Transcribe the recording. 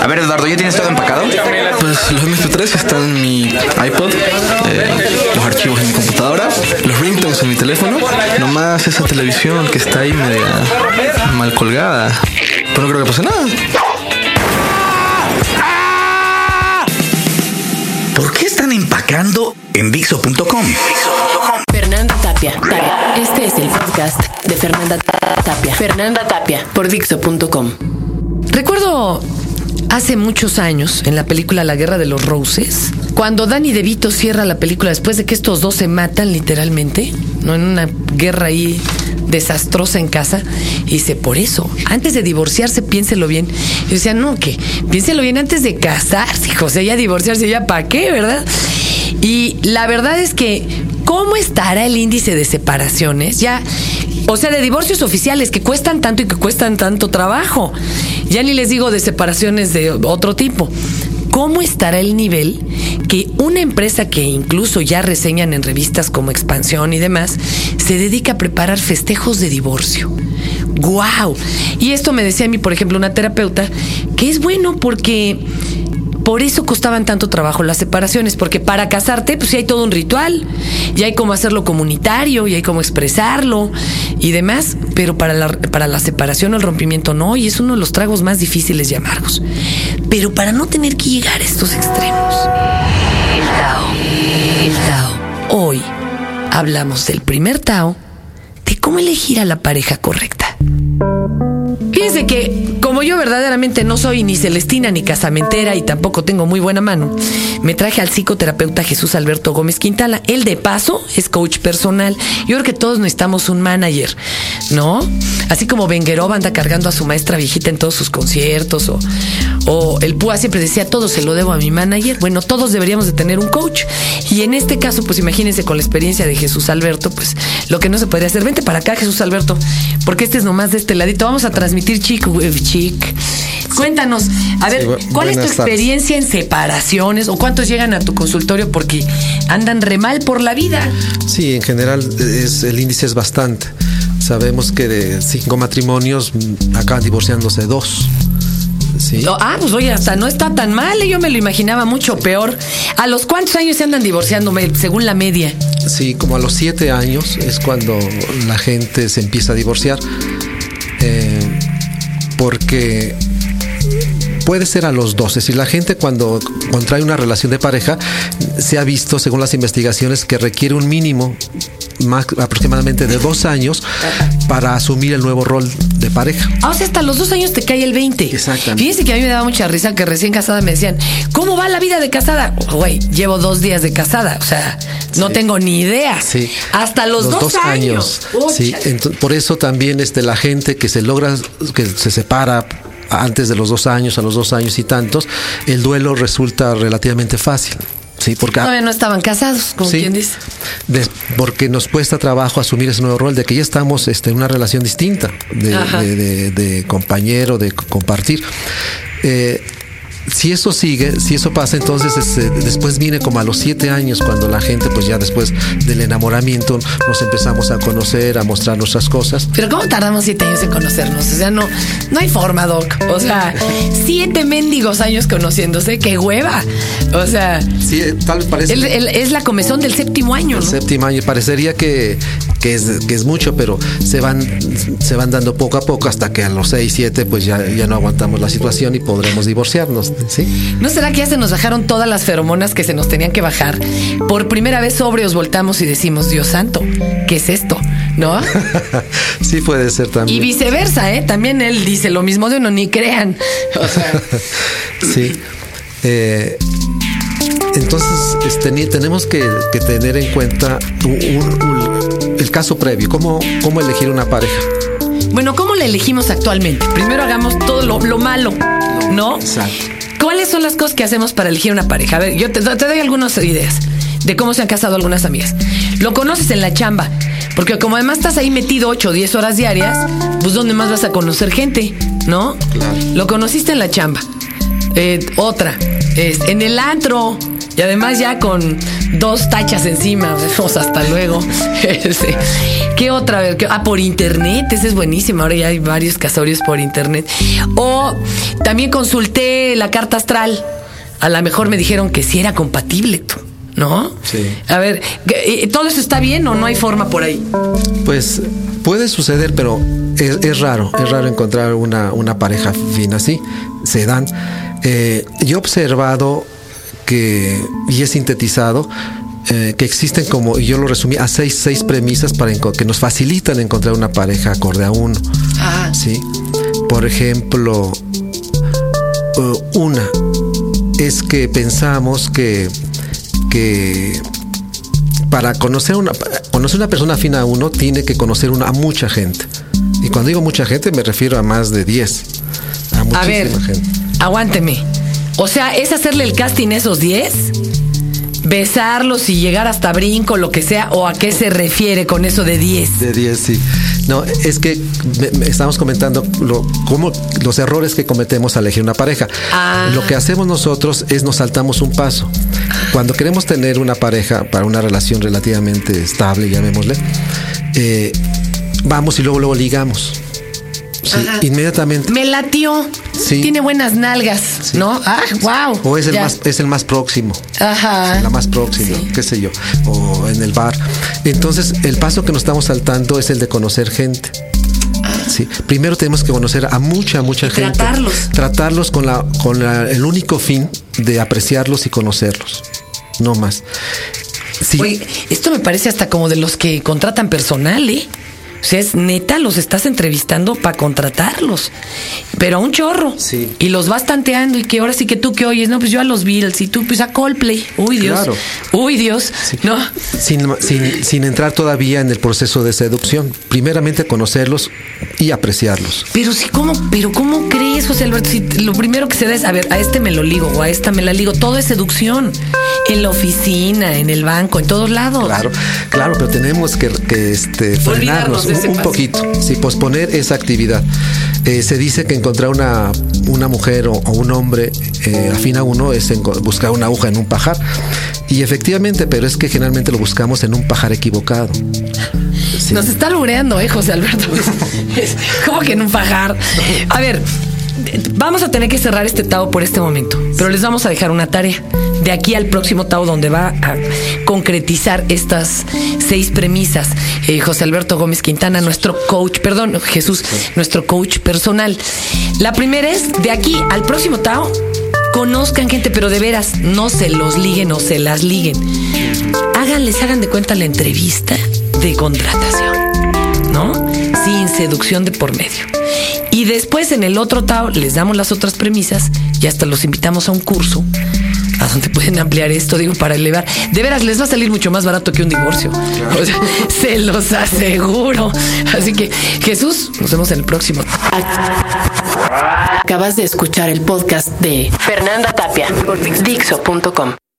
A ver, Eduardo, ¿ya tienes todo empacado? Pues los MP3 están en mi iPod, eh, los archivos en mi computadora, los ringtones en mi teléfono, nomás esa televisión que está ahí media mal colgada. Pero no creo que pase nada. ¿Por qué están empacando en Dixo.com? Fernanda Tapia. Tapia. Este es el podcast de Fernanda Tapia. Fernanda Tapia por Dixo.com. Recuerdo hace muchos años en la película La Guerra de los Roses, cuando Danny DeVito cierra la película después de que estos dos se matan literalmente, no en una guerra ahí desastrosa en casa, y dice, por eso, antes de divorciarse, piénselo bien. Y decía, no, que piénselo bien antes de casarse, José, ya divorciarse, ya para qué, ¿verdad? Y la verdad es que, ¿cómo estará el índice de separaciones? Ya, o sea, de divorcios oficiales que cuestan tanto y que cuestan tanto trabajo. Ya ni les digo de separaciones de otro tipo. ¿Cómo estará el nivel que una empresa que incluso ya reseñan en revistas como Expansión y demás, se dedica a preparar festejos de divorcio? ¡Guau! Y esto me decía a mí, por ejemplo, una terapeuta, que es bueno porque por eso costaban tanto trabajo las separaciones, porque para casarte, pues sí hay todo un ritual, y hay cómo hacerlo comunitario, y hay cómo expresarlo y demás, pero para la, para la separación o el rompimiento no, y es uno de los tragos más difíciles y amargos. Pero para no tener que llegar a estos extremos. El Tao. El Tao. Hoy hablamos del primer Tao, de cómo elegir a la pareja correcta. Fíjense que, como yo verdaderamente no soy ni celestina ni casamentera y tampoco tengo muy buena mano, me traje al psicoterapeuta Jesús Alberto Gómez Quintana. Él, de paso, es coach personal. Yo creo que todos necesitamos un manager, ¿no? Así como Benguerov anda cargando a su maestra viejita en todos sus conciertos, o, o el Púa siempre decía, todo se lo debo a mi manager. Bueno, todos deberíamos de tener un coach. Y en este caso, pues imagínense con la experiencia de Jesús Alberto, pues lo que no se podría hacer. Vente para acá, Jesús Alberto, porque este es nomás de este ladito. Vamos a transmitir chic, chic. Cuéntanos, a ver, Sí, ¿cuál es tu tardes. experiencia en separaciones o cuántos llegan a tu consultorio porque andan re mal por la vida? Sí, en general es, el índice es bastante. Sabemos que de cinco matrimonios mm, acaban divorciándose dos. Sí. No, ah, pues oye, hasta no está tan mal, ¿eh? yo me lo imaginaba mucho peor. ¿A los cuántos años se andan divorciando según la media? Sí, como a los siete años es cuando la gente se empieza a divorciar. Eh, porque puede ser a los 12. Si la gente cuando contrae una relación de pareja, se ha visto, según las investigaciones, que requiere un mínimo más, aproximadamente de dos años para asumir el nuevo rol de pareja. Ah, o sea, hasta los dos años te cae el 20. Exactamente. Fíjense que a mí me daba mucha risa que recién casada me decían, ¿cómo va la vida de casada? Güey, llevo dos días de casada, o sea, no Sí. tengo ni idea. Sí. Hasta los, dos, años. Sí, por eso también este, la gente que se logra, que se separa antes de los dos años, a los dos años y tantos, el duelo resulta relativamente fácil. Sí, porque, Todavía no estaban casados, como Sí. quien dice. des- porque nos cuesta trabajo asumir ese nuevo rol de que ya estamos este, en una relación distinta de, de- de- de compañero, de co- compartir. Eh, si eso sigue, si eso pasa, entonces este, después viene como a los siete años cuando la gente, pues ya después del enamoramiento, nos empezamos a conocer, a mostrar nuestras cosas. Pero ¿cómo tardamos siete años en conocernos? O sea, no, no hay forma, Doc. O sea, siete mendigos años conociéndose, qué hueva. O sea, Sí, eh, tal vez parece. el- el- es la comezón del séptimo año, el ¿no? séptimo año parecería que, que, es, que es mucho, pero se van, se van dando poco a poco hasta que a los seis, siete, pues ya, ya no aguantamos la situación y podremos divorciarnos. ¿sí? ¿No será que ya se nos bajaron todas las feromonas que se nos tenían que bajar? Por primera vez sobrios voltamos y decimos, Dios santo, ¿qué es esto? ¿No? sí puede ser también. Y viceversa, ¿eh? También él dice lo mismo de uno, ni crean. O sea, Sí. Eh, entonces, este, tenemos que, que tener en cuenta un- un- un- el caso previo, cómo, cómo elegir una pareja. bueno, ¿cómo la elegimos actualmente? Primero hagamos todo lo, lo malo, ¿no? Exacto. ¿Cuáles son las cosas que hacemos para elegir una pareja? A ver, yo te, te doy algunas ideas de cómo se han casado algunas amigas. Lo conoces en la chamba, porque como además estás ahí metido 8 o 10 horas diarias, pues ¿dónde más vas a conocer gente? ¿No? Claro. Lo conociste en la chamba. Eh, otra, es en el antro. Y además ya con dos tachas encima. O sea, hasta luego. Este, ¿Qué otra vez? Ah, por internet. Esa es buenísima. Ahora ya hay varios casorios por internet. O también consulté la carta astral. A lo mejor me dijeron que sí era compatible, tú, ¿no? Sí. A ver, ¿qué- eh, ¿todo eso está bien o no hay forma por ahí? Pues puede suceder, pero es, es raro, es raro encontrar una, una pareja fin así. Se dan. Eh, yo he observado que, y he sintetizado, eh, que existen como, y yo lo resumí, a seis, seis premisas para que nos facilitan encontrar una pareja acorde a uno. Ah, ¿sí? Por ejemplo, una es que pensamos que, que para conocer una, conocer una persona afín a uno tiene que conocer una, a mucha gente. Y cuando digo mucha gente me refiero a más de 10. A muchísima a ver, gente. aguánteme. O sea, ¿es hacerle el casting esos 10? ¿Besarlos y llegar hasta brinco, lo que sea? ¿O a qué se refiere con eso de 10? De 10, sí. No, es que me- me estamos comentando lo, cómo, los errores que cometemos al elegir una pareja. Ah. Lo que hacemos nosotros es nos saltamos un paso. Cuando queremos tener una pareja para una relación relativamente estable, llamémosle, eh, vamos y luego luego ligamos. Sí, inmediatamente. Me latió. Sí. Tiene buenas nalgas, ¿no? Ah, wow. O es el, Ya. más, es el más próximo. Ajá. la más próxima, qué sé yo, o en el bar. Entonces, el paso que nos estamos saltando es el de conocer gente. Sí. Primero tenemos que conocer a mucha, mucha Y gente. tratarlos. Tratarlos con, la, con la- el único fin de apreciarlos y conocerlos. No más. Sí. Oye, esto me parece hasta como de los que contratan personal, ¿eh? O sea, es neta, los estás entrevistando para contratarlos. Pero a un chorro. Sí. Y los vas tanteando y que ahora sí que tú que oyes, no, pues yo a los Beatles y tú pues a Coldplay. Uy, Dios. Claro. Uy, Dios. No. sin, sin- sin entrar todavía en el proceso de seducción. Primeramente conocerlos y apreciarlos. Pero sí, ¿cómo? Pero ¿cómo crees, José Alberto? Si lo primero que se da es, a ver, a este me lo ligo o a esta me la ligo. Todo es seducción. En la oficina, en el banco, en todos lados. Claro, claro, pero tenemos que, que, este, frenarnos un, poquito, sí, posponer esa actividad. Eh, se dice que encontrar una, una mujer o, o un hombre eh, afín a uno es buscar una aguja en un pajar. Y efectivamente, pero es que generalmente lo buscamos en un pajar equivocado. Sí. Nos está lureando, ¿eh, José Alberto? ¿Cómo que en un pajar? A ver, vamos a tener que cerrar este Tao por este momento, pero les vamos a dejar una tarea. De aquí al próximo Tao, donde va a concretizar estas seis premisas. Eh, José Alberto Gómez Quintana, nuestro coach, perdón, Jesús, nuestro coach personal. La primera es, de aquí al próximo Tao, conozcan gente, pero de veras, no se los liguen o se las liguen. Háganles, hagan de cuenta la entrevista de contratación, ¿no? Sin seducción de por medio. Y después en el otro Tao les damos las otras premisas y hasta los invitamos a un curso a donde pueden ampliar esto, digo, para elevar. De veras, les va a salir mucho más barato que un divorcio. O sea, se los aseguro. Así que, Jesús, nos vemos en el próximo. Acabas de escuchar el podcast de Fernanda Tapia por Dixo.com.